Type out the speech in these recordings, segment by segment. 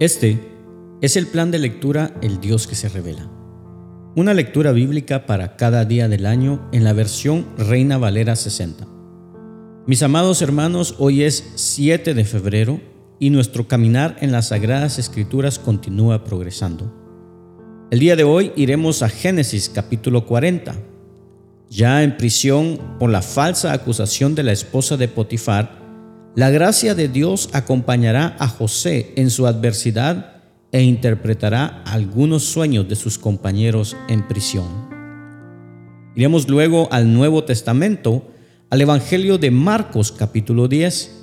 Este es el plan de lectura El Dios que se revela. Una lectura bíblica para cada día del año en la versión Reina Valera 60. Mis amados hermanos, hoy es 7 de febrero y nuestro caminar en las Sagradas Escrituras continúa progresando. El día de hoy iremos a Génesis capítulo 40. Ya en prisión por la falsa acusación de la esposa de Potifar, la gracia de Dios acompañará a José en su adversidad e interpretará algunos sueños de sus compañeros en prisión. Iremos luego al Nuevo Testamento, al Evangelio de Marcos capítulo 10.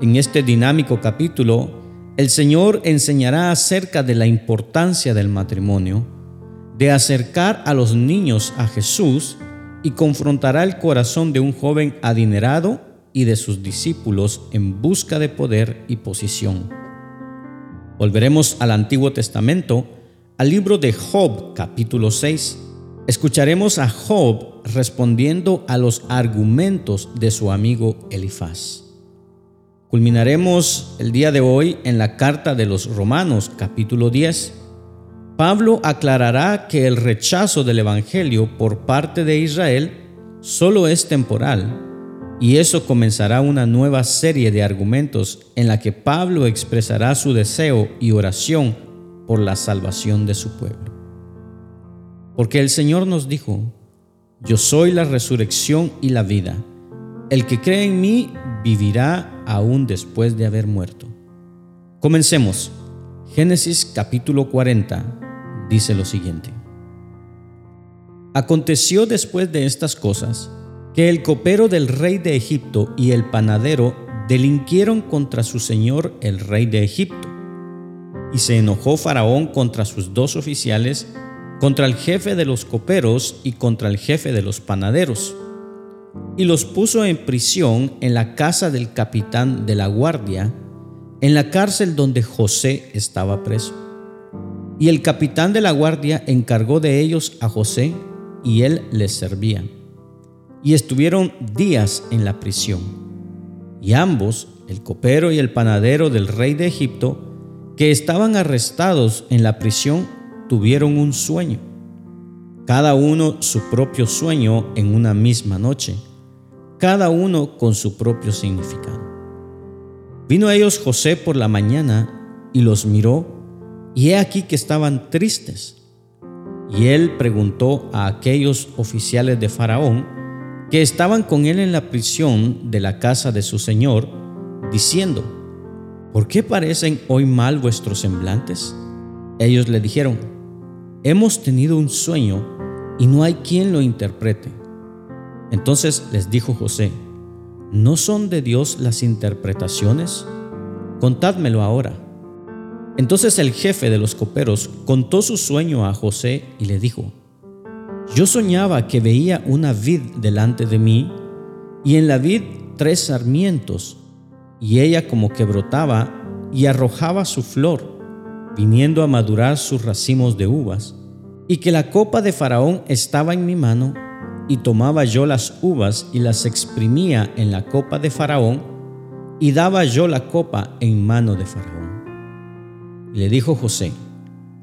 En este dinámico capítulo, el Señor enseñará acerca de la importancia del matrimonio, de acercar a los niños a Jesús y confrontará el corazón de un joven adinerado y de sus discípulos en busca de poder y posición. Volveremos al Antiguo Testamento, al libro de Job capítulo 6. Escucharemos a Job respondiendo a los argumentos de su amigo Elifaz. Culminaremos el día de hoy en la carta de los Romanos capítulo 10. Pablo aclarará que el rechazo del Evangelio por parte de Israel solo es temporal y eso comenzará una nueva serie de argumentos en la que Pablo expresará su deseo y oración por la salvación de su pueblo. Porque el Señor nos dijo, yo soy la resurrección y la vida. El que cree en mí vivirá aún después de haber muerto. Comencemos. Génesis capítulo 40 dice lo siguiente. Aconteció después de estas cosas que el copero del rey de Egipto y el panadero delinquieron contra su señor el rey de Egipto. Y se enojó Faraón contra sus dos oficiales, contra el jefe de los coperos y contra el jefe de los panaderos. Y los puso en prisión en la casa del capitán de la guardia, en la cárcel donde José estaba preso. Y el capitán de la guardia encargó de ellos a José, y él les servía y estuvieron días en la prisión. Y ambos, el copero y el panadero del rey de Egipto, que estaban arrestados en la prisión, tuvieron un sueño, cada uno su propio sueño en una misma noche, cada uno con su propio significado. Vino a ellos José por la mañana y los miró, y he aquí que estaban tristes. Y él preguntó a aquellos oficiales de Faraón, que estaban con él en la prisión de la casa de su señor, diciendo, ¿por qué parecen hoy mal vuestros semblantes? Ellos le dijeron, hemos tenido un sueño y no hay quien lo interprete. Entonces les dijo José, ¿no son de Dios las interpretaciones? Contádmelo ahora. Entonces el jefe de los coperos contó su sueño a José y le dijo, yo soñaba que veía una vid delante de mí y en la vid tres sarmientos y ella como que brotaba y arrojaba su flor, viniendo a madurar sus racimos de uvas, y que la copa de Faraón estaba en mi mano, y tomaba yo las uvas y las exprimía en la copa de Faraón, y daba yo la copa en mano de Faraón. Y le dijo José,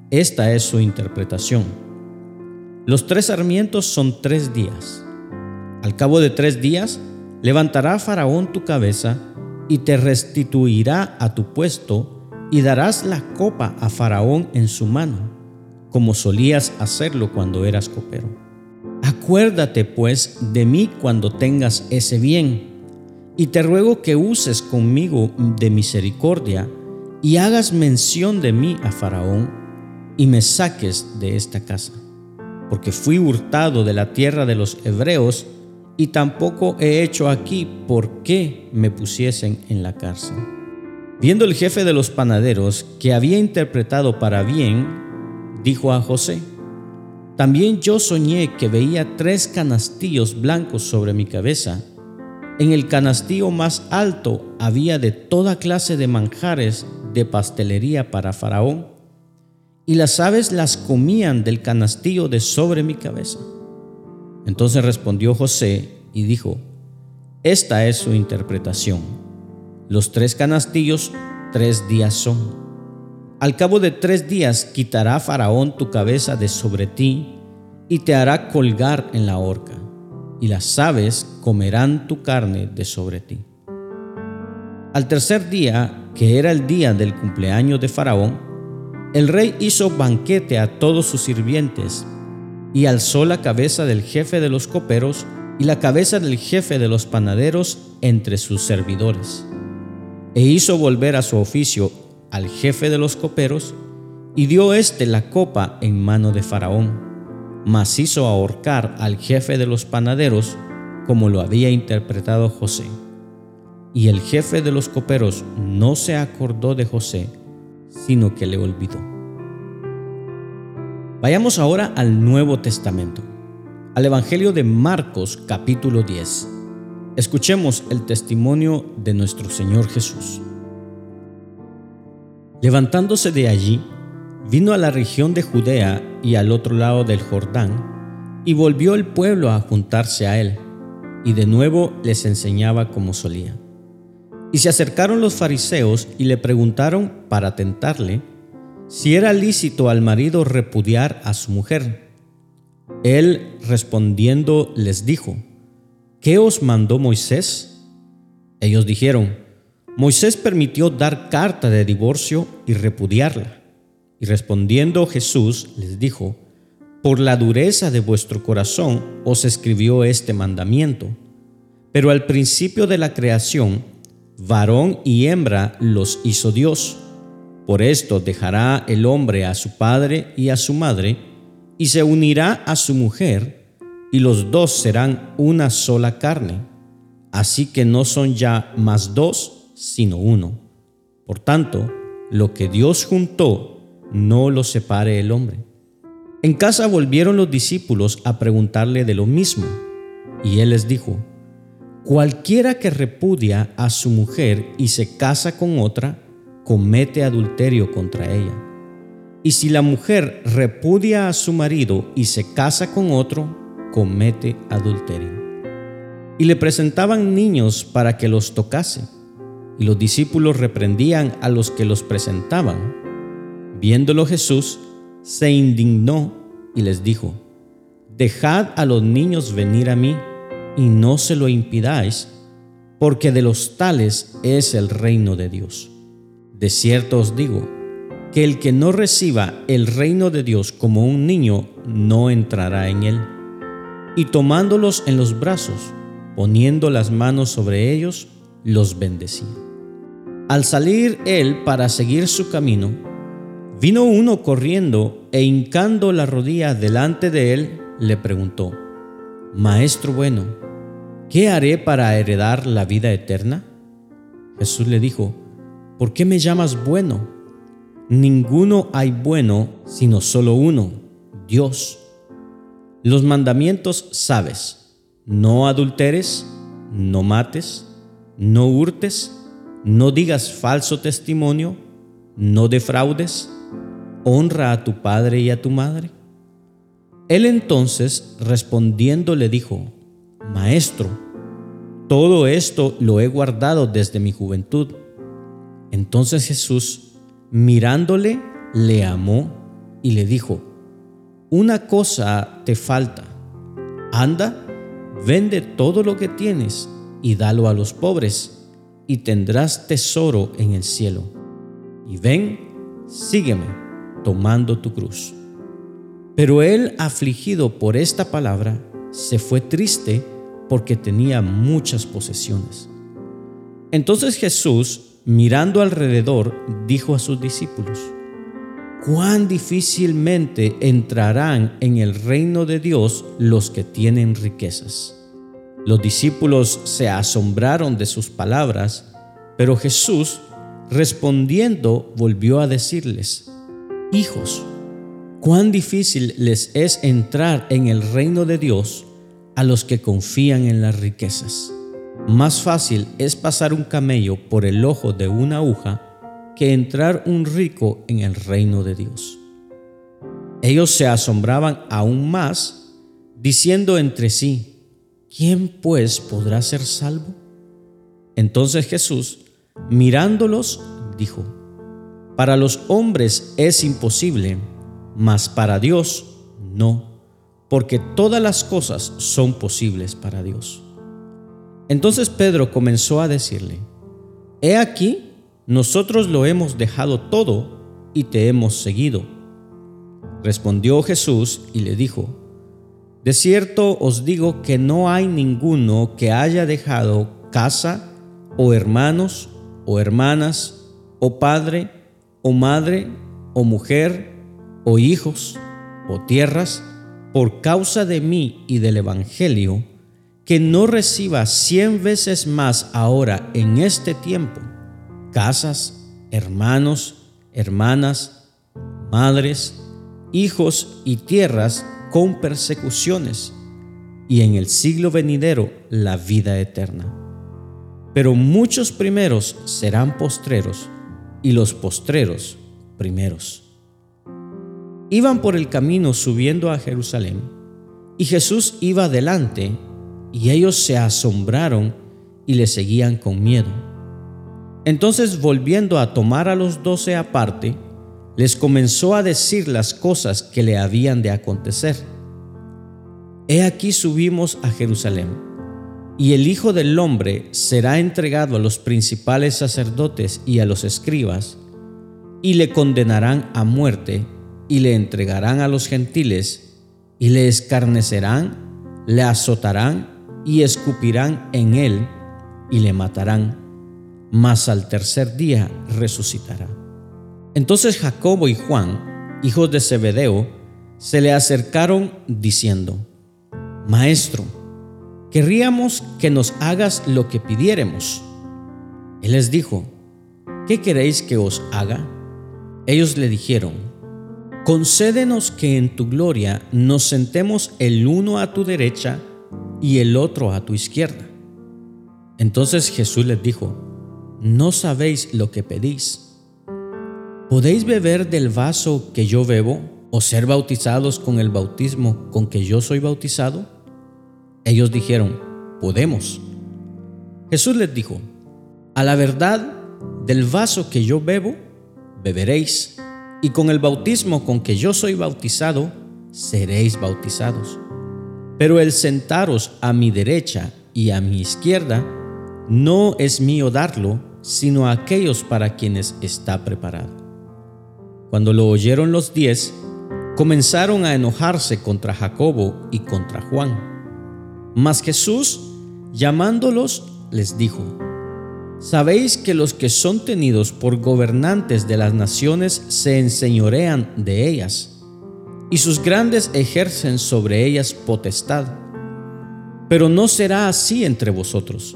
esta es su interpretación. Los tres sarmientos son tres días. Al cabo de tres días, levantará Faraón tu cabeza y te restituirá a tu puesto y darás la copa a Faraón en su mano, como solías hacerlo cuando eras copero. Acuérdate pues de mí cuando tengas ese bien, y te ruego que uses conmigo de misericordia y hagas mención de mí a Faraón y me saques de esta casa porque fui hurtado de la tierra de los hebreos, y tampoco he hecho aquí por qué me pusiesen en la cárcel. Viendo el jefe de los panaderos que había interpretado para bien, dijo a José, también yo soñé que veía tres canastillos blancos sobre mi cabeza. En el canastillo más alto había de toda clase de manjares de pastelería para Faraón y las aves las comían del canastillo de sobre mi cabeza. Entonces respondió José y dijo, esta es su interpretación. Los tres canastillos tres días son. Al cabo de tres días quitará Faraón tu cabeza de sobre ti y te hará colgar en la horca, y las aves comerán tu carne de sobre ti. Al tercer día, que era el día del cumpleaños de Faraón, el rey hizo banquete a todos sus sirvientes y alzó la cabeza del jefe de los coperos y la cabeza del jefe de los panaderos entre sus servidores. E hizo volver a su oficio al jefe de los coperos y dio éste la copa en mano de Faraón, mas hizo ahorcar al jefe de los panaderos como lo había interpretado José. Y el jefe de los coperos no se acordó de José, sino que le olvidó. Vayamos ahora al Nuevo Testamento, al Evangelio de Marcos capítulo 10. Escuchemos el testimonio de nuestro Señor Jesús. Levantándose de allí, vino a la región de Judea y al otro lado del Jordán, y volvió el pueblo a juntarse a él, y de nuevo les enseñaba como solía. Y se acercaron los fariseos y le preguntaron para tentarle si era lícito al marido repudiar a su mujer. Él respondiendo les dijo, ¿qué os mandó Moisés? Ellos dijeron, Moisés permitió dar carta de divorcio y repudiarla. Y respondiendo Jesús les dijo, por la dureza de vuestro corazón os escribió este mandamiento. Pero al principio de la creación, varón y hembra los hizo Dios. Por esto dejará el hombre a su padre y a su madre, y se unirá a su mujer, y los dos serán una sola carne. Así que no son ya más dos, sino uno. Por tanto, lo que Dios juntó, no lo separe el hombre. En casa volvieron los discípulos a preguntarle de lo mismo, y él les dijo, Cualquiera que repudia a su mujer y se casa con otra, comete adulterio contra ella. Y si la mujer repudia a su marido y se casa con otro, comete adulterio. Y le presentaban niños para que los tocase, y los discípulos reprendían a los que los presentaban. Viéndolo Jesús, se indignó y les dijo, Dejad a los niños venir a mí y no se lo impidáis, porque de los tales es el reino de Dios. De cierto os digo, que el que no reciba el reino de Dios como un niño no entrará en él. Y tomándolos en los brazos, poniendo las manos sobre ellos, los bendecía. Al salir él para seguir su camino, vino uno corriendo e hincando la rodilla delante de él, le preguntó, Maestro bueno, ¿qué haré para heredar la vida eterna? Jesús le dijo, ¿por qué me llamas bueno? Ninguno hay bueno, sino solo uno, Dios. Los mandamientos sabes, no adulteres, no mates, no hurtes, no digas falso testimonio, no defraudes, honra a tu padre y a tu madre. Él entonces respondiendo le dijo, Maestro, todo esto lo he guardado desde mi juventud. Entonces Jesús, mirándole, le amó y le dijo, Una cosa te falta. Anda, vende todo lo que tienes y dalo a los pobres, y tendrás tesoro en el cielo. Y ven, sígueme, tomando tu cruz. Pero él, afligido por esta palabra, se fue triste porque tenía muchas posesiones. Entonces Jesús, mirando alrededor, dijo a sus discípulos, cuán difícilmente entrarán en el reino de Dios los que tienen riquezas. Los discípulos se asombraron de sus palabras, pero Jesús, respondiendo, volvió a decirles, Hijos, cuán difícil les es entrar en el reino de Dios a los que confían en las riquezas. Más fácil es pasar un camello por el ojo de una aguja que entrar un rico en el reino de Dios. Ellos se asombraban aún más, diciendo entre sí, ¿quién pues podrá ser salvo? Entonces Jesús, mirándolos, dijo, Para los hombres es imposible, mas para Dios no, porque todas las cosas son posibles para Dios. Entonces Pedro comenzó a decirle, He aquí, nosotros lo hemos dejado todo y te hemos seguido. Respondió Jesús y le dijo, De cierto os digo que no hay ninguno que haya dejado casa o hermanos o hermanas o padre o madre o mujer o hijos o tierras por causa de mí y del Evangelio, que no reciba cien veces más ahora en este tiempo, casas, hermanos, hermanas, madres, hijos y tierras con persecuciones, y en el siglo venidero la vida eterna. Pero muchos primeros serán postreros, y los postreros primeros. Iban por el camino subiendo a Jerusalén, y Jesús iba adelante, y ellos se asombraron y le seguían con miedo. Entonces volviendo a tomar a los doce aparte, les comenzó a decir las cosas que le habían de acontecer. He aquí subimos a Jerusalén, y el Hijo del Hombre será entregado a los principales sacerdotes y a los escribas, y le condenarán a muerte, y le entregarán a los gentiles, y le escarnecerán, le azotarán, y escupirán en él, y le matarán, mas al tercer día resucitará. Entonces Jacobo y Juan, hijos de Zebedeo, se le acercaron diciendo, Maestro, querríamos que nos hagas lo que pidiéremos. Él les dijo, ¿qué queréis que os haga? Ellos le dijeron, concédenos que en tu gloria nos sentemos el uno a tu derecha y el otro a tu izquierda. Entonces Jesús les dijo, no sabéis lo que pedís. ¿Podéis beber del vaso que yo bebo o ser bautizados con el bautismo con que yo soy bautizado? Ellos dijeron, podemos. Jesús les dijo, a la verdad, del vaso que yo bebo, beberéis, y con el bautismo con que yo soy bautizado, seréis bautizados. Pero el sentaros a mi derecha y a mi izquierda, no es mío darlo, sino a aquellos para quienes está preparado. Cuando lo oyeron los diez, comenzaron a enojarse contra Jacobo y contra Juan. Mas Jesús, llamándolos, les dijo, Sabéis que los que son tenidos por gobernantes de las naciones se enseñorean de ellas, y sus grandes ejercen sobre ellas potestad. Pero no será así entre vosotros,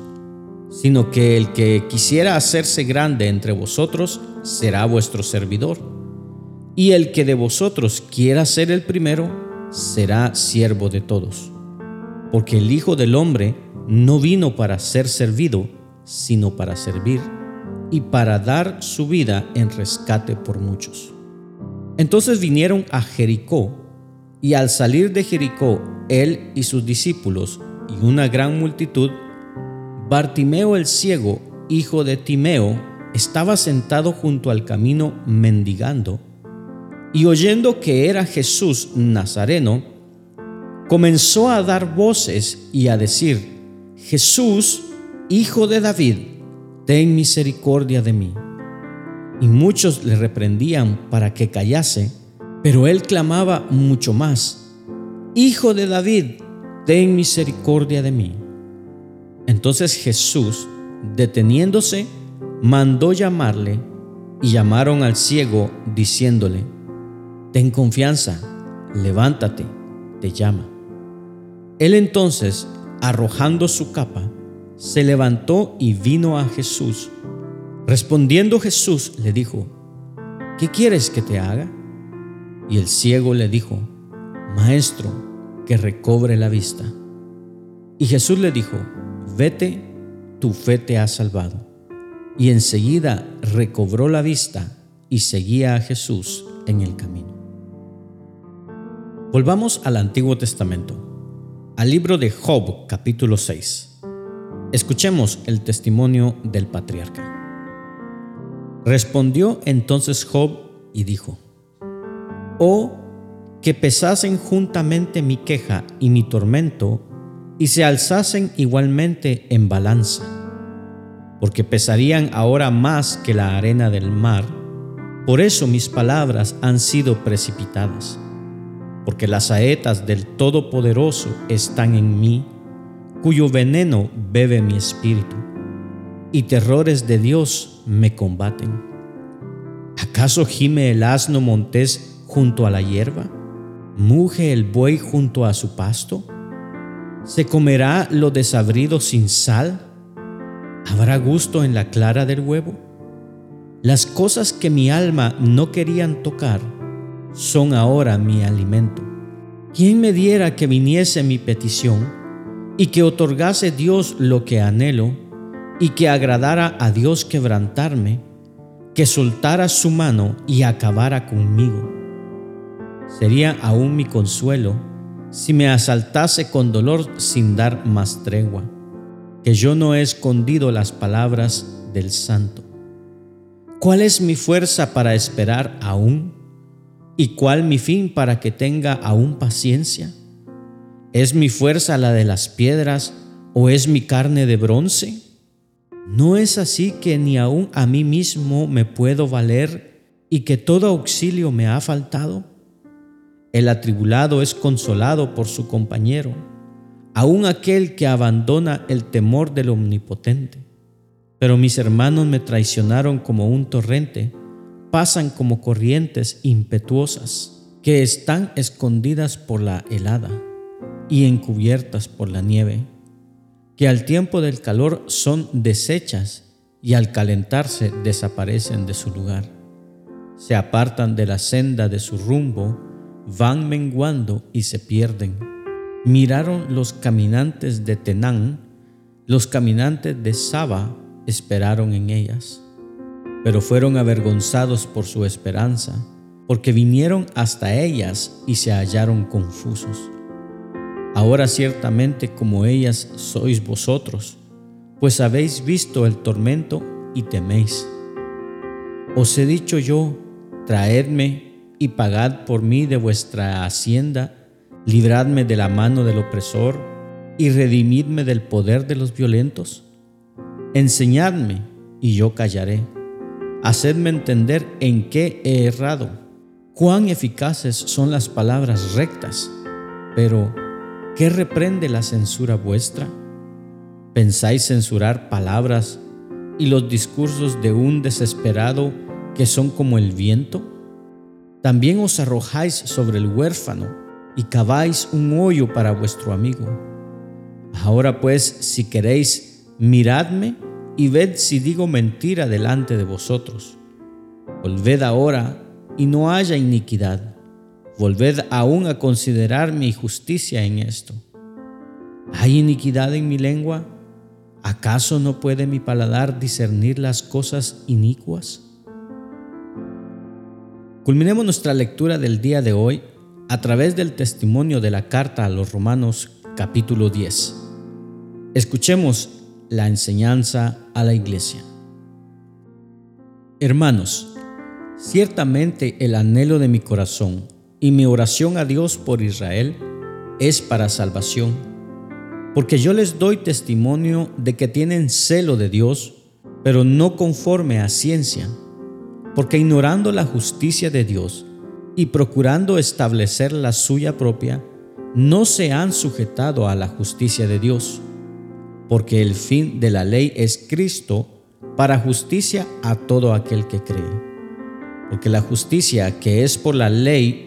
sino que el que quisiera hacerse grande entre vosotros será vuestro servidor y el que de vosotros quiera ser el primero, será siervo de todos. Porque el Hijo del Hombre no vino para ser servido, sino para servir y para dar su vida en rescate por muchos. Entonces vinieron a Jericó, y al salir de Jericó, él y sus discípulos y una gran multitud, Bartimeo el ciego, hijo de Timeo, estaba sentado junto al camino mendigando y oyendo que era Jesús Nazareno, comenzó a dar voces y a decir, Jesús, hijo de David, ten misericordia de mí. Y muchos le reprendían para que callase, pero él clamaba mucho más, Hijo de David, ten misericordia de mí. Entonces Jesús, deteniéndose, mandó llamarle y llamaron al ciego diciéndole, Ten confianza, levántate, te llama. Él entonces, arrojando su capa, se levantó y vino a Jesús. Respondiendo Jesús le dijo, ¿qué quieres que te haga? Y el ciego le dijo, Maestro, que recobre la vista. Y Jesús le dijo, vete, tu fe te ha salvado. Y enseguida recobró la vista y seguía a Jesús en el camino. Volvamos al Antiguo Testamento, al libro de Job capítulo 6. Escuchemos el testimonio del patriarca. Respondió entonces Job y dijo, Oh, que pesasen juntamente mi queja y mi tormento, y se alzasen igualmente en balanza, porque pesarían ahora más que la arena del mar. Por eso mis palabras han sido precipitadas, porque las saetas del Todopoderoso están en mí, cuyo veneno bebe mi espíritu, y terrores de Dios me combaten. ¿Acaso gime el asno montés junto a la hierba? ¿Muge el buey junto a su pasto? ¿Se comerá lo desabrido sin sal? ¿Habrá gusto en la clara del huevo? Las cosas que mi alma no querían tocar son ahora mi alimento. ¿Quién me diera que viniese mi petición y que otorgase Dios lo que anhelo y que agradara a Dios quebrantarme, que soltara su mano y acabara conmigo? Sería aún mi consuelo si me asaltase con dolor sin dar más tregua, que yo no he escondido las palabras del Santo. ¿Cuál es mi fuerza para esperar aún? ¿Y cuál mi fin para que tenga aún paciencia? ¿Es mi fuerza la de las piedras o es mi carne de bronce? ¿No es así que ni aún a mí mismo me puedo valer y que todo auxilio me ha faltado? El atribulado es consolado por su compañero, aun aquel que abandona el temor del Omnipotente. Pero mis hermanos me traicionaron como un torrente, pasan como corrientes impetuosas, que están escondidas por la helada y encubiertas por la nieve, que al tiempo del calor son deshechas y al calentarse desaparecen de su lugar. Se apartan de la senda de su rumbo van menguando y se pierden. Miraron los caminantes de Tenán, los caminantes de Saba esperaron en ellas, pero fueron avergonzados por su esperanza, porque vinieron hasta ellas y se hallaron confusos. Ahora ciertamente como ellas sois vosotros, pues habéis visto el tormento y teméis. Os he dicho yo, traedme y pagad por mí de vuestra hacienda, libradme de la mano del opresor y redimidme del poder de los violentos. Enseñadme y yo callaré. Hacedme entender en qué he errado. Cuán eficaces son las palabras rectas, pero ¿qué reprende la censura vuestra? ¿Pensáis censurar palabras y los discursos de un desesperado que son como el viento? También os arrojáis sobre el huérfano y caváis un hoyo para vuestro amigo. Ahora pues, si queréis, miradme y ved si digo mentira delante de vosotros. Volved ahora y no haya iniquidad. Volved aún a considerar mi justicia en esto. ¿Hay iniquidad en mi lengua? ¿Acaso no puede mi paladar discernir las cosas inicuas? Culminemos nuestra lectura del día de hoy a través del testimonio de la carta a los Romanos capítulo 10. Escuchemos la enseñanza a la iglesia. Hermanos, ciertamente el anhelo de mi corazón y mi oración a Dios por Israel es para salvación, porque yo les doy testimonio de que tienen celo de Dios, pero no conforme a ciencia. Porque ignorando la justicia de Dios y procurando establecer la suya propia, no se han sujetado a la justicia de Dios, porque el fin de la ley es Cristo para justicia a todo aquel que cree. Porque la justicia que es por la ley,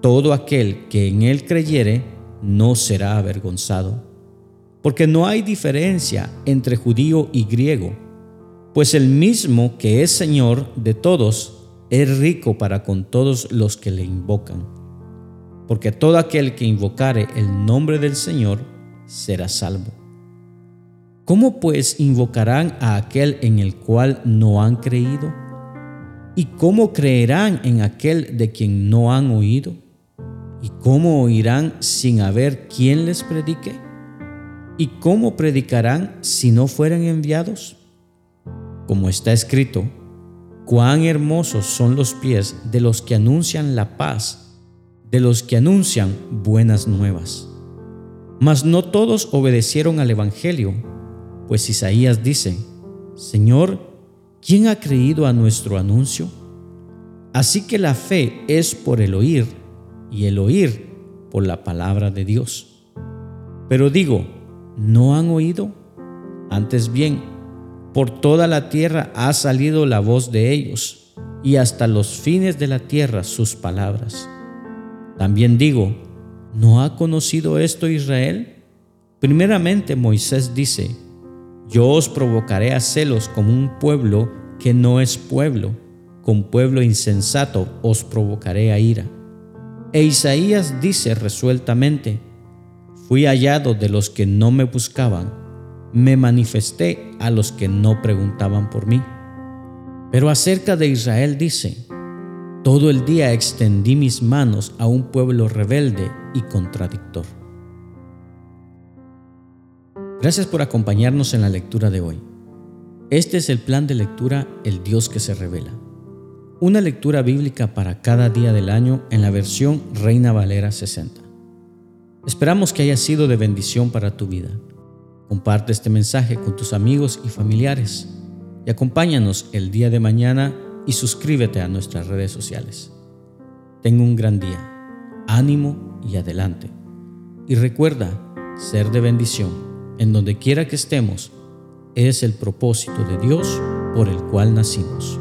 todo aquel que en él creyere no será avergonzado. Porque no hay diferencia entre judío y griego, pues el mismo que es Señor de todos, es rico para con todos los que le invocan. Porque todo aquel que invocare el nombre del Señor será salvo. ¿Cómo pues invocarán a aquel en el cual no han creído? ¿Y cómo creerán en aquel de quien no han oído? ¿Y cómo oirán sin haber quien les predique? ¿Y cómo predicarán si no fueran enviados? Como está escrito, Cuán hermosos son los pies de los que anuncian la paz, de los que anuncian buenas nuevas. Mas no todos obedecieron al Evangelio, pues Isaías dice, Señor, ¿quién ha creído a nuestro anuncio? Así que la fe es por el oír y el oír por la palabra de Dios. Pero digo, ¿no han oído? Antes bien, por toda la tierra ha salido la voz de ellos, y hasta los fines de la tierra sus palabras. También digo, ¿no ha conocido esto Israel? Primeramente Moisés dice, yo os provocaré a celos como un pueblo que no es pueblo, con pueblo insensato os provocaré a ira. E Isaías dice resueltamente, fui hallado de los que no me buscaban me manifesté a los que no preguntaban por mí. Pero acerca de Israel dice, todo el día extendí mis manos a un pueblo rebelde y contradictor. Gracias por acompañarnos en la lectura de hoy. Este es el plan de lectura El Dios que se revela. Una lectura bíblica para cada día del año en la versión Reina Valera 60. Esperamos que haya sido de bendición para tu vida. Comparte este mensaje con tus amigos y familiares y acompáñanos el día de mañana y suscríbete a nuestras redes sociales. Tengo un gran día, ánimo y adelante. Y recuerda, ser de bendición en donde quiera que estemos es el propósito de Dios por el cual nacimos.